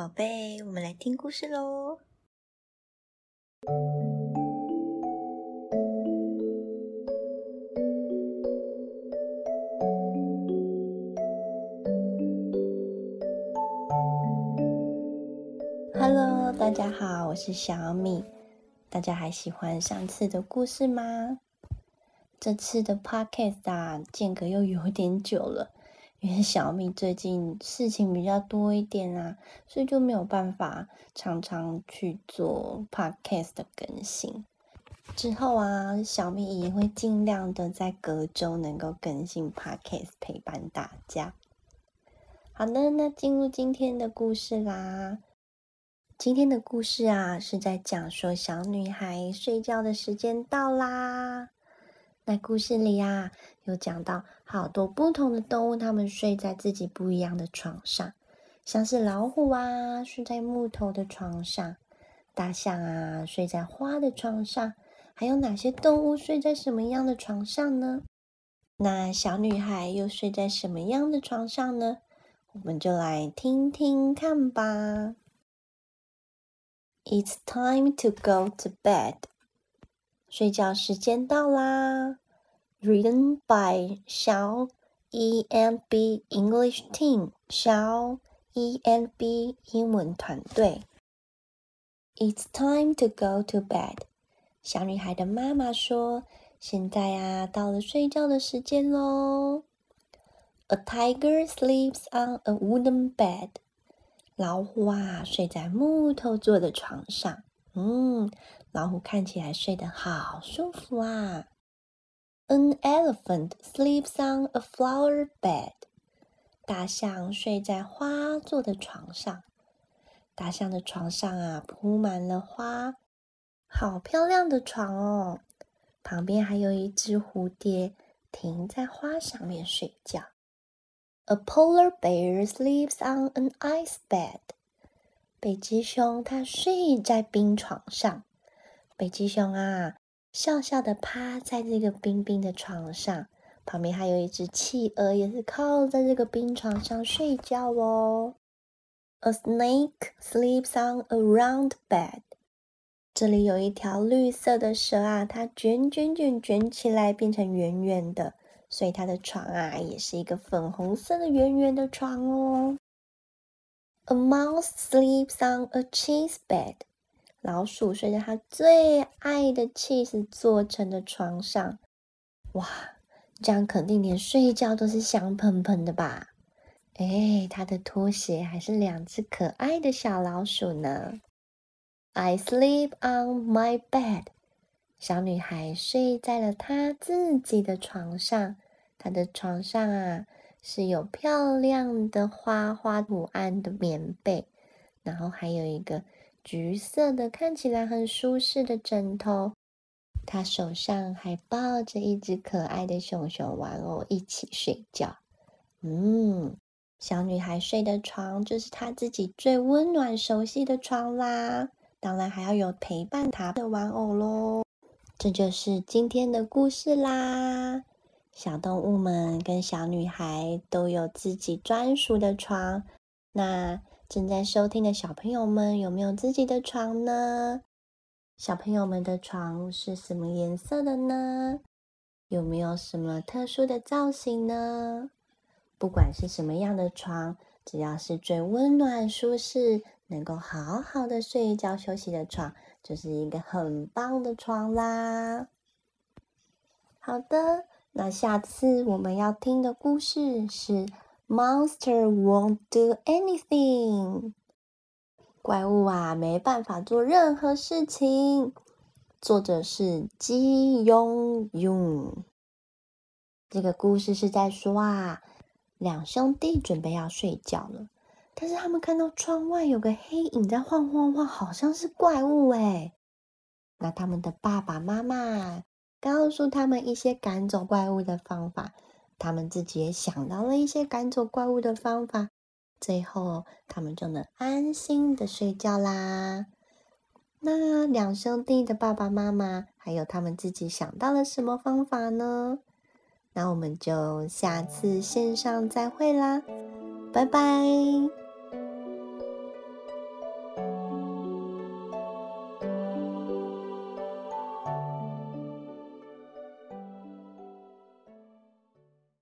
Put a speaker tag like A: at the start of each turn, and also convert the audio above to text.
A: 宝贝，我们来听故事喽。Hello，大家好，我是小米。大家还喜欢上次的故事吗？这次的 podcast 啊，间隔又有点久了。因为小米最近事情比较多一点啊，所以就没有办法常常去做 podcast 的更新。之后啊，小米也会尽量的在隔周能够更新 podcast 陪伴大家。好的，那进入今天的故事啦。今天的故事啊，是在讲说小女孩睡觉的时间到啦。那故事里呀，有讲到好多不同的动物，它们睡在自己不一样的床上，像是老虎啊，睡在木头的床上；大象啊，睡在花的床上。还有哪些动物睡在什么样的床上呢？那小女孩又睡在什么样的床上呢？我们就来听听看吧。It's time to go to bed. 睡觉时间到啦！Written by 小 E N B English Team 小 E N B 英文团队。It's time to go to bed。小女孩的妈妈说：“现在啊，到了睡觉的时间喽。” A tiger sleeps on a wooden bed。老虎啊，睡在木头做的床上。嗯。老虎看起来睡得好舒服啊。An elephant sleeps on a flower bed。大象睡在花做的床上。大象的床上啊，铺满了花，好漂亮的床哦。旁边还有一只蝴蝶停在花上面睡觉。A polar bear sleeps on an ice bed。北极熊它睡在冰床上。北极熊啊，笑笑的趴在这个冰冰的床上，旁边还有一只企鹅，也是靠在这个冰床上睡觉哦。A snake sleeps on a round bed。这里有一条绿色的蛇啊，它卷卷卷卷起来变成圆圆的，所以它的床啊也是一个粉红色的圆圆的床哦。A mouse sleeps on a cheese bed。老鼠睡在它最爱的 cheese 做成的床上，哇，这样肯定连睡觉都是香喷喷的吧？哎，它的拖鞋还是两只可爱的小老鼠呢。I sleep on my bed。小女孩睡在了她自己的床上，她的床上啊是有漂亮的花花图案的棉被，然后还有一个。橘色的，看起来很舒适的枕头，他手上还抱着一只可爱的熊熊玩偶，一起睡觉。嗯，小女孩睡的床就是她自己最温暖、熟悉的床啦。当然还要有陪伴她的玩偶喽。这就是今天的故事啦。小动物们跟小女孩都有自己专属的床。那。正在收听的小朋友们，有没有自己的床呢？小朋友们的床是什么颜色的呢？有没有什么特殊的造型呢？不管是什么样的床，只要是最温暖、舒适，能够好好的睡一觉、休息的床，就是一个很棒的床啦。好的，那下次我们要听的故事是。Monster won't do anything。怪物啊，没办法做任何事情。作者是金庸庸。这个故事是在说啊，两兄弟准备要睡觉了，但是他们看到窗外有个黑影在晃晃晃，好像是怪物哎。那他们的爸爸妈妈告诉他们一些赶走怪物的方法。他们自己也想到了一些赶走怪物的方法，最后他们就能安心的睡觉啦。那两兄弟的爸爸妈妈还有他们自己想到了什么方法呢？那我们就下次线上再会啦，拜拜。